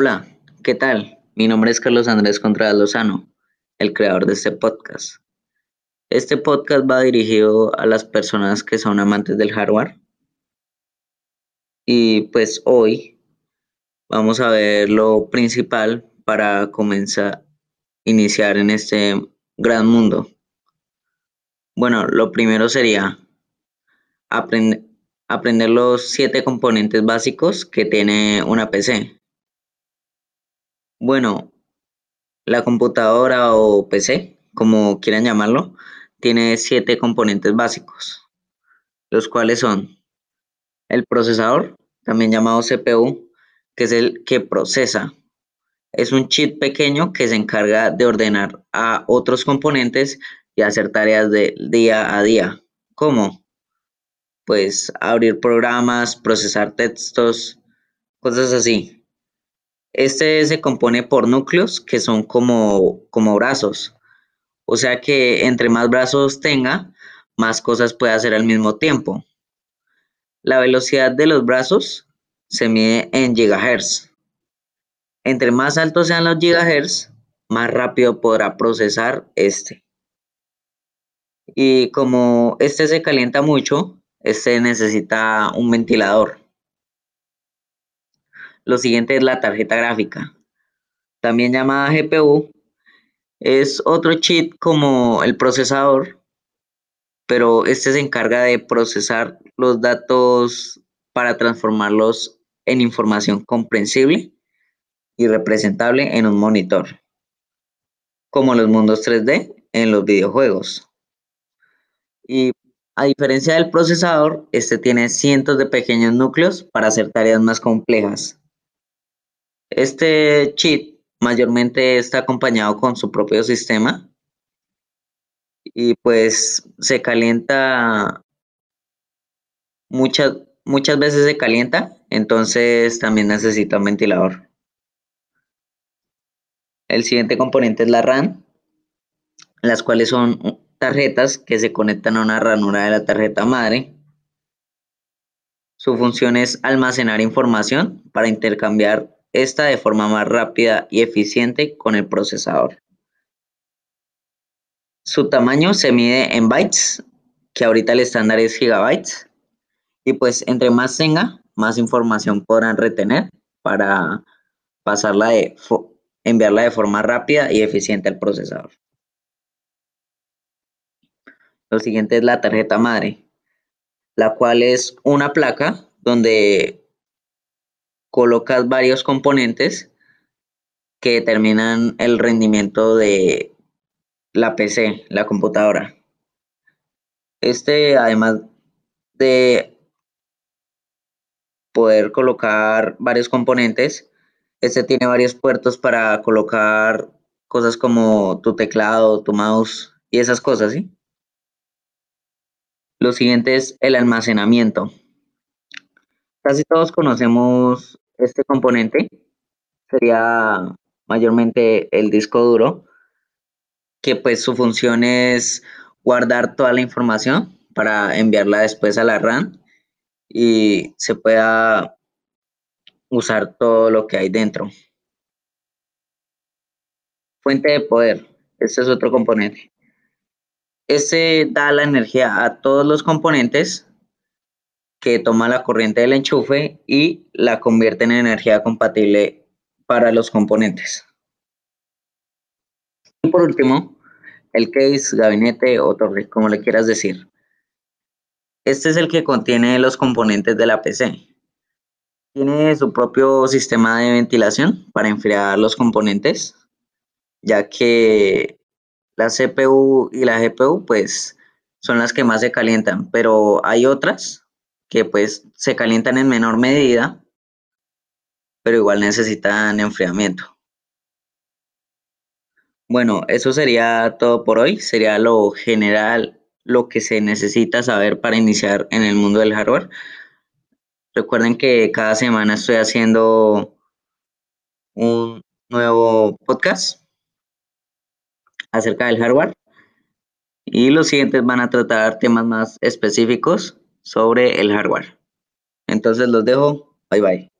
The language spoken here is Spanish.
Hola, ¿qué tal? Mi nombre es Carlos Andrés Contreras Lozano, el creador de este podcast. Este podcast va dirigido a las personas que son amantes del hardware. Y pues hoy vamos a ver lo principal para comenzar a iniciar en este gran mundo. Bueno, lo primero sería aprender los siete componentes básicos que tiene una PC. Bueno, la computadora o PC, como quieran llamarlo, tiene siete componentes básicos, los cuales son el procesador, también llamado CPU, que es el que procesa. Es un chip pequeño que se encarga de ordenar a otros componentes y hacer tareas de día a día, como pues abrir programas, procesar textos, cosas así. Este se compone por núcleos que son como, como brazos. O sea que entre más brazos tenga, más cosas puede hacer al mismo tiempo. La velocidad de los brazos se mide en gigahertz. Entre más altos sean los gigahertz, más rápido podrá procesar este. Y como este se calienta mucho, este necesita un ventilador. Lo siguiente es la tarjeta gráfica, también llamada GPU. Es otro chip como el procesador, pero este se encarga de procesar los datos para transformarlos en información comprensible y representable en un monitor, como los mundos 3D en los videojuegos. Y a diferencia del procesador, este tiene cientos de pequeños núcleos para hacer tareas más complejas. Este chip mayormente está acompañado con su propio sistema y pues se calienta muchas muchas veces se calienta, entonces también necesita un ventilador. El siguiente componente es la RAM, las cuales son tarjetas que se conectan a una ranura de la tarjeta madre. Su función es almacenar información para intercambiar esta de forma más rápida y eficiente con el procesador. Su tamaño se mide en bytes, que ahorita el estándar es gigabytes. Y pues entre más tenga, más información podrán retener para pasarla de enviarla de forma rápida y eficiente al procesador. Lo siguiente es la tarjeta madre, la cual es una placa donde colocas varios componentes que determinan el rendimiento de la PC, la computadora. Este, además de poder colocar varios componentes, este tiene varios puertos para colocar cosas como tu teclado, tu mouse y esas cosas, ¿sí? Lo siguiente es el almacenamiento. Casi todos conocemos este componente. Sería mayormente el disco duro, que pues su función es guardar toda la información para enviarla después a la RAM y se pueda usar todo lo que hay dentro. Fuente de poder. Este es otro componente. Este da la energía a todos los componentes que toma la corriente del enchufe y la convierte en energía compatible para los componentes. Y por último, el case, gabinete o torre, como le quieras decir. Este es el que contiene los componentes de la PC. Tiene su propio sistema de ventilación para enfriar los componentes, ya que la CPU y la GPU pues son las que más se calientan, pero hay otras que pues se calientan en menor medida, pero igual necesitan enfriamiento. Bueno, eso sería todo por hoy, sería lo general, lo que se necesita saber para iniciar en el mundo del hardware. Recuerden que cada semana estoy haciendo un nuevo podcast acerca del hardware. Y los siguientes van a tratar temas más específicos sobre el hardware. Entonces los dejo. Bye bye.